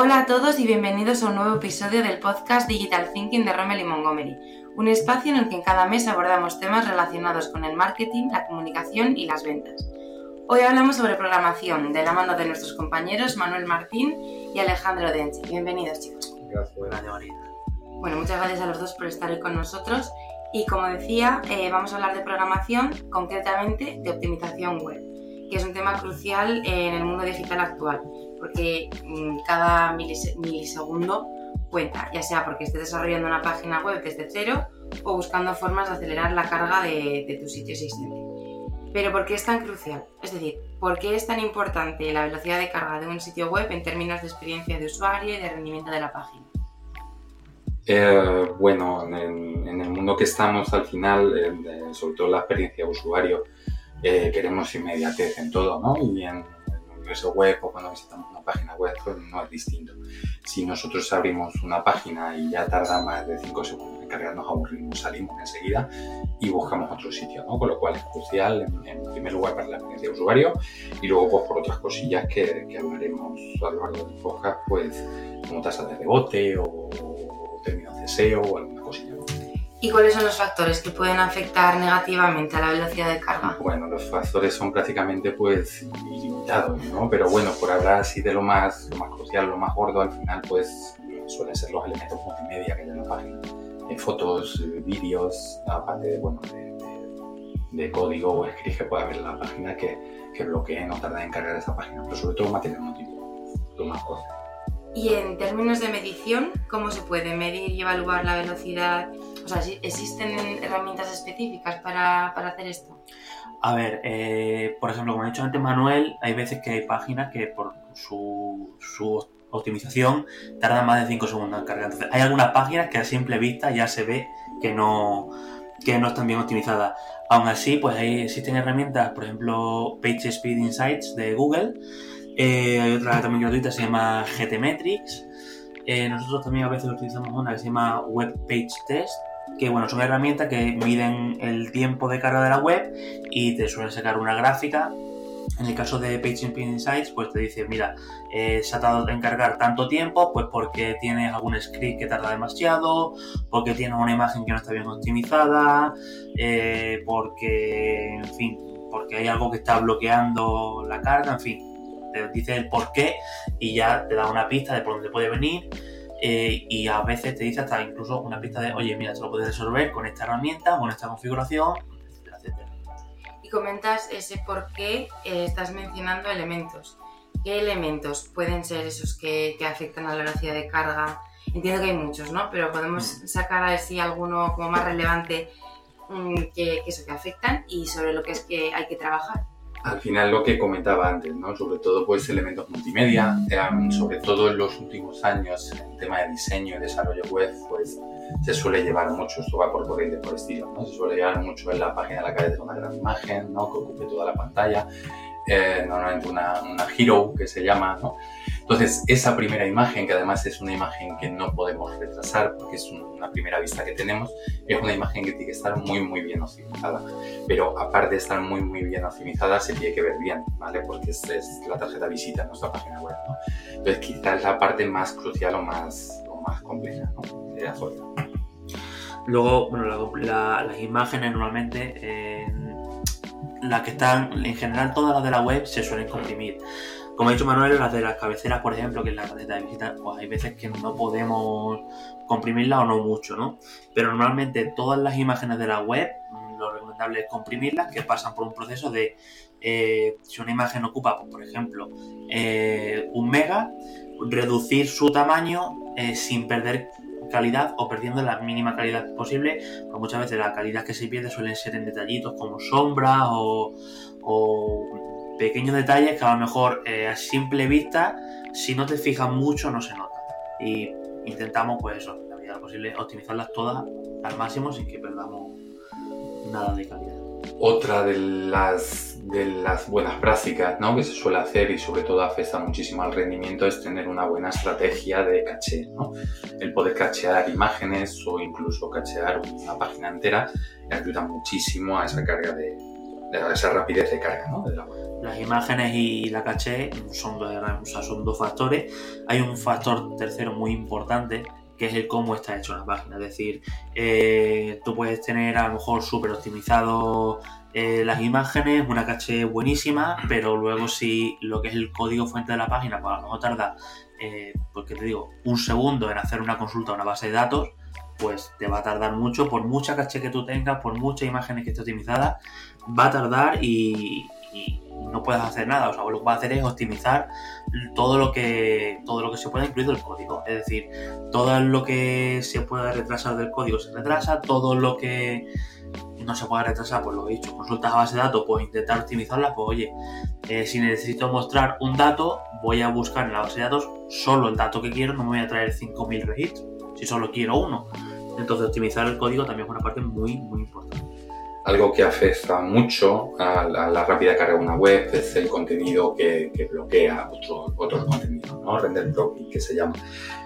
Hola a todos y bienvenidos a un nuevo episodio del podcast Digital Thinking de Rommel y Montgomery, un espacio en el que en cada mes abordamos temas relacionados con el marketing, la comunicación y las ventas. Hoy hablamos sobre programación de la mano de nuestros compañeros Manuel Martín y Alejandro Denchi. Bienvenidos chicos. Gracias, María. Bueno, muchas gracias a los dos por estar hoy con nosotros y como decía, eh, vamos a hablar de programación, concretamente de optimización web, que es un tema crucial en el mundo digital actual porque mm, cada milisegundo cuenta, ya sea porque estés desarrollando una página web desde cero o buscando formas de acelerar la carga de, tu sitio existente. Pero ¿por qué es tan crucial? Es decir, ¿por qué es tan importante la velocidad de carga de un sitio web en términos de experiencia de usuario y de rendimiento de la página? Eh, bueno, en, el mundo que estamos al final, sobre todo la experiencia de usuario, eh, queremos inmediatez en todo, ¿no? Universo web o cuando visitamos una página web, pues no es distinto. Si nosotros abrimos una página y ya tarda más de 5 segundos en cargar, nos aburrimos, salimos enseguida y buscamos otro sitio, ¿no? Con lo cual es crucial, en, primer lugar, para la experiencia de usuario y luego, pues, por otras cosillas que, que hablaremos a lo largo del podcast, pues, como tasas de rebote o, términos de SEO o alguna cosilla. ¿Y cuáles son los factores que pueden afectar negativamente a la velocidad de carga? Bueno, los factores son prácticamente pues ilimitados, ¿no? Pero bueno, por hablar así de lo más, lo más crucial, lo más gordo, al final pues suelen ser los elementos multimedia que hay en la página. Eh, fotos, eh, vídeos, aparte de, bueno, de, código o script que pueda haber en la página que, que bloqueen o tarden en cargar esa página, pero sobre todo material motivo, lo más gordo. Y en términos de medición, ¿cómo se puede medir y evaluar la velocidad? O sea, ¿existen herramientas específicas para, para hacer esto? A ver, eh, por ejemplo, como ha dicho antes Manuel, hay veces que hay páginas que por su, su optimización tardan más de 5 segundos en cargar. Entonces, hay algunas páginas que a simple vista ya se ve que no, que no están bien optimizadas. Aún así, pues ahí existen herramientas, por ejemplo, PageSpeed Insights de Google. Eh, hay otra también gratuita, se llama GTmetrix. Eh, nosotros también a veces utilizamos una que se llama Web Page Test, que bueno, son herramientas que miden el tiempo de carga de la web y te suelen sacar una gráfica. En el caso de PageSpeed Insights, pues te dice, mira, eh, se ha tardado en cargar tanto tiempo, pues porque tienes algún script que tarda demasiado, porque tienes una imagen que no está bien optimizada, eh, porque, en fin, porque hay algo que está bloqueando la carga, en fin, te dice el por qué y ya te da una pista de por dónde puede venir eh, y a veces te dice hasta incluso una pista de, oye, mira, te lo puedes resolver con esta herramienta, con esta configuración, etcétera, Y comentas ese por qué eh, estás mencionando elementos. ¿Qué elementos pueden ser esos que, que, afectan a la velocidad de carga? Entiendo que hay muchos, ¿no? Pero podemos mm. sacar a ver si alguno como más relevante mm, que, que eso que afectan y sobre lo que es que hay que trabajar al final lo que comentaba antes, ¿no? sobre todo pues elementos multimedia, sobre todo en los últimos años el tema de diseño y desarrollo web pues se suele llevar mucho, esto va por corriente por estilo, ¿no? se suele llevar mucho en la página de la cabeza una gran imagen ¿no? que ocupe toda la pantalla, eh, normalmente una, una hero que se llama, ¿no? Entonces, esa primera imagen, que además es una imagen que no podemos retrasar porque es una primera vista que tenemos, es una imagen que tiene que estar muy, muy bien optimizada. Pero aparte de estar muy, muy bien optimizada, se tiene que ver bien, ¿vale? Porque es, la tarjeta visita en nuestra página web, ¿no? Entonces, quizás es la parte más crucial o más, o más compleja, ¿no? De la Luego, bueno, las imágenes normalmente, eh, las que están, en general todas las de la web se suelen comprimir. Como ha dicho Manuel, las de las cabeceras, por ejemplo, que es la tarjeta de visita, pues hay veces que no podemos comprimirla o no mucho, ¿no? Pero normalmente todas las imágenes de la web, lo recomendable es comprimirlas, que pasan por un proceso de, eh, si una imagen ocupa, pues, por ejemplo, eh, un mega, reducir su tamaño eh, sin perder calidad o perdiendo la mínima calidad posible, pues muchas veces la calidad que se pierde suelen ser en detallitos como sombras o pequeños detalles que a lo mejor eh, a simple vista, si no te fijas mucho, no se nota. Y intentamos, pues eso, la medida posible, optimizarlas todas al máximo sin que perdamos nada de calidad. Otra de las, de las buenas prácticas ¿no? que se suele hacer y sobre todo afecta muchísimo al rendimiento es tener una buena estrategia de caché. ¿no? El poder cachear imágenes o incluso cachear una página entera ayuda muchísimo a esa carga de, de esa rapidez de carga ¿no? de la web. Las imágenes y la caché son dos, o son dos factores. Hay un factor tercero muy importante que es el cómo está hecho la página. Es decir, eh, tú puedes tener a lo mejor súper optimizado eh, las imágenes, una caché buenísima, pero luego si lo que es el código fuente de la página, pues a lo mejor tarda, eh, porque te digo, un segundo en hacer una consulta a una base de datos, pues te va a tardar mucho, por mucha caché que tú tengas, por muchas imágenes que esté optimizada, va a tardar y, y no puedes hacer nada. O sea, lo que vas a hacer es optimizar todo lo que todo lo que se pueda, incluido el código. Es decir, todo lo que se pueda retrasar del código se retrasa, todo lo que no se pueda retrasar, pues lo he dicho, consultas a base de datos, pues intentar optimizarlas, pues oye, eh, si necesito mostrar un dato, voy a buscar en la base de datos solo el dato que quiero, no me voy a traer 5.000 registros, si solo quiero uno. Entonces optimizar el código también es una parte muy, muy importante. Algo que afecta mucho a la, rápida carga de una web es el contenido que, bloquea otro, otros contenidos, ¿no? Render blocking, que se llama.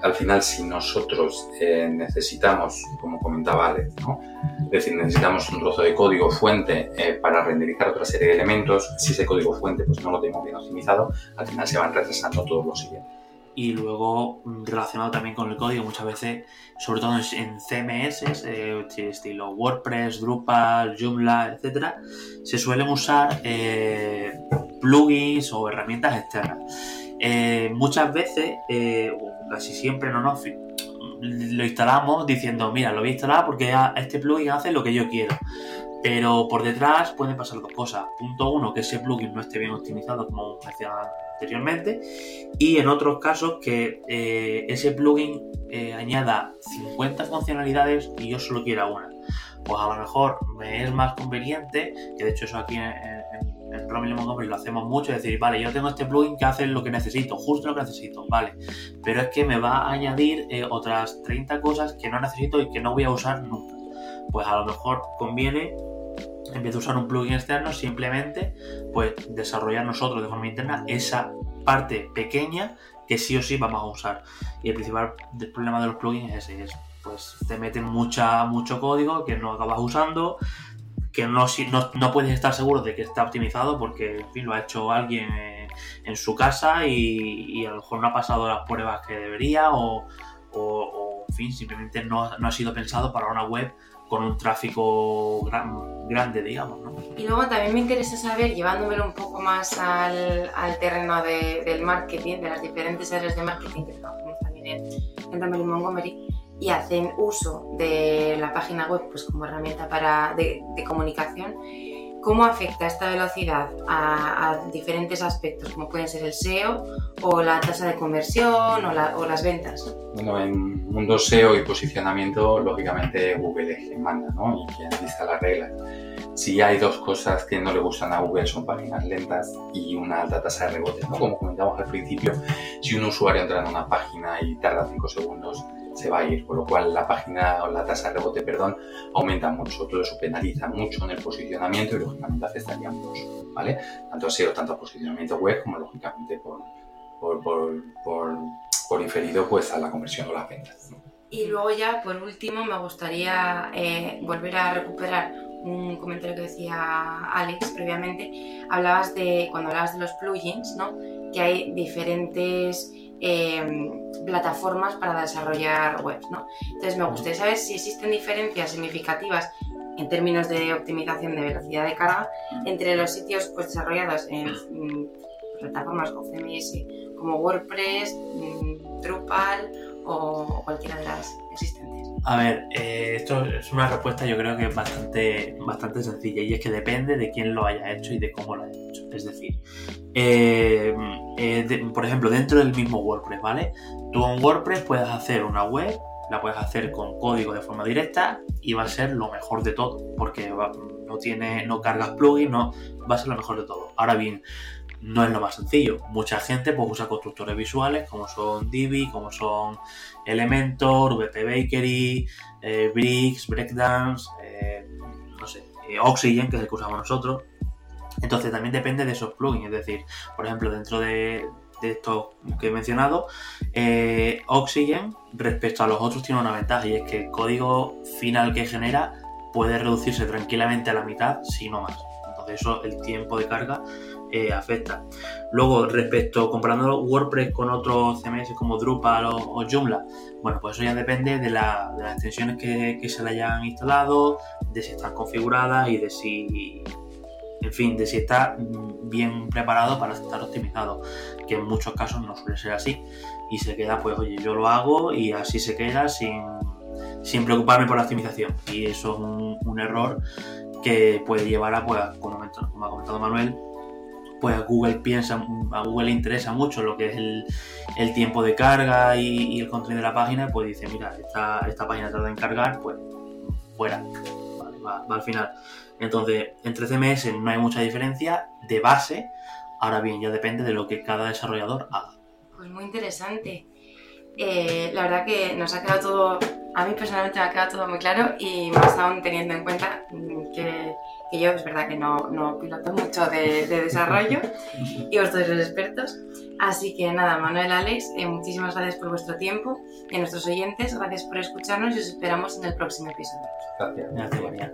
Al final, si nosotros eh, necesitamos, como comentaba Alex, es decir, necesitamos un trozo de código fuente eh, para renderizar otra serie de elementos, si ese código fuente pues, no lo tenemos bien optimizado, al final se van retrasando todos los siguientes y luego relacionado también con el código muchas veces, sobre todo en CMS, eh, estilo WordPress, Drupal, Joomla, etcétera, se suelen usar eh, plugins o herramientas externas. Eh, muchas veces, o casi siempre, no nos lo instalamos diciendo, mira, lo voy a instalar porque este plugin hace lo que yo quiero. Pero por detrás pueden pasar dos cosas. Punto uno, que ese plugin no esté bien optimizado, como mencionaba anteriormente. Y en otros casos, que eh, ese plugin eh, añada 50 funcionalidades y yo solo quiera una. Pues a lo mejor me es más conveniente, que de hecho eso aquí en, en, en Montgomery lo hacemos mucho, es decir, vale, yo tengo este plugin que hace lo que necesito, justo lo que necesito, vale. Pero es que me va a añadir eh, otras 30 cosas que no necesito y que no voy a usar nunca. Pues a lo mejor conviene en vez de usar un plugin externo, simplemente pues desarrollar nosotros de forma interna esa parte pequeña que sí o sí vamos a usar. Y el principal problema de los plugins es ese, pues te meten mucha, mucho código que no acabas usando, que no, no, no puedes estar seguro de que está optimizado porque en fin, lo ha hecho alguien en, su casa y, a lo mejor no ha pasado las pruebas que debería o, o, en fin, simplemente no, no ha sido pensado para una web con un tráfico grande, digamos. ¿no? Y luego también me interesa saber, llevándomelo un poco más al, al terreno de, del marketing, de las diferentes áreas de marketing que trabajamos también en, en Montgomery, y hacen uso de la página web pues, como herramienta para, de comunicación ¿Cómo afecta esta velocidad a, diferentes aspectos, como pueden ser el SEO o la tasa de conversión o, las ventas? Bueno, en mundo SEO y posicionamiento, lógicamente Google es quien manda ¿no? y quien dice las reglas. Si hay dos cosas que no le gustan a Google son páginas lentas y una alta tasa de rebote. ¿no? Como comentamos al principio, si un usuario entra en una página y tarda 5 segundos, se va a ir, con lo cual la página o la tasa de rebote, perdón, aumenta mucho. Todo eso penaliza mucho en el posicionamiento y lógicamente afectaría mucho, ¿vale? Tanto SEO, tanto posicionamiento web como lógicamente por, por, por, por, inferido pues a la conversión o las ventas. Y luego ya, por último, me gustaría eh, volver a recuperar un comentario que decía Alex previamente. Hablabas de, cuando hablabas de los plugins, ¿no? Que hay diferentes Em, plataformas para desarrollar webs. ¿no? Entonces me gustaría saber si existen diferencias significativas en términos de optimización de velocidad de carga entre los sitios pues, desarrollados en mm, plataformas CMS como WordPress, mm, Drupal o cualquiera de las existentes. A ver, eh, esto es una respuesta yo creo que es bastante, bastante sencilla y es que depende de quién lo haya hecho y de cómo lo haya hecho. Es decir, eh, eh, por ejemplo, dentro del mismo WordPress, ¿vale? Tú en WordPress puedes hacer una web, la puedes hacer con código de forma directa y va a ser lo mejor de todo, porque no tiene, no cargas plugins, no, va a ser lo mejor de todo. Ahora bien, no es lo más sencillo. Mucha gente pues, usa constructores visuales como son Divi, como son Elementor, VP Bakery, eh, Bricks, Breakdance, eh, no sé, Oxygen, que es el que usamos nosotros. Entonces también depende de esos plugins, es decir, por ejemplo, dentro de, de estos que he mencionado, Oxygen respecto a los otros tiene una ventaja y es que el código final que genera puede reducirse tranquilamente a la mitad, si no más Entonces eso, el tiempo de carga eh, afecta. Luego, respecto, comparando WordPress con otros CMS como Drupal o, Joomla, bueno, pues eso ya depende de, las extensiones que se le hayan instalado, de si están configuradas y de si en fin, de si está bien preparado para estar optimizado, que en muchos casos no suele ser así. Y se queda, pues, oye, yo lo hago y así se queda sin, sin preocuparme por la optimización. Y eso es un, error que puede llevar a, pues, como, ha comentado Manuel, pues a Google piensa, a Google le interesa mucho lo que es el, tiempo de carga y, el contenido de la página, pues dice, mira, esta, esta página tarda en cargar, pues fuera, va, al final. Entonces, entre CMS no hay mucha diferencia de base, ahora bien, ya depende de lo que cada desarrollador haga. Pues muy interesante. Eh, la verdad que nos ha quedado todo, a mí personalmente me ha quedado todo muy claro y más aún teniendo en cuenta que, yo es verdad que no, no piloto mucho de, desarrollo y vosotros sois expertos. Así que nada, Manuel, Alex, eh, muchísimas gracias por vuestro tiempo y a nuestros oyentes, gracias por escucharnos y os esperamos en el próximo episodio. Gracias. Gracias, María.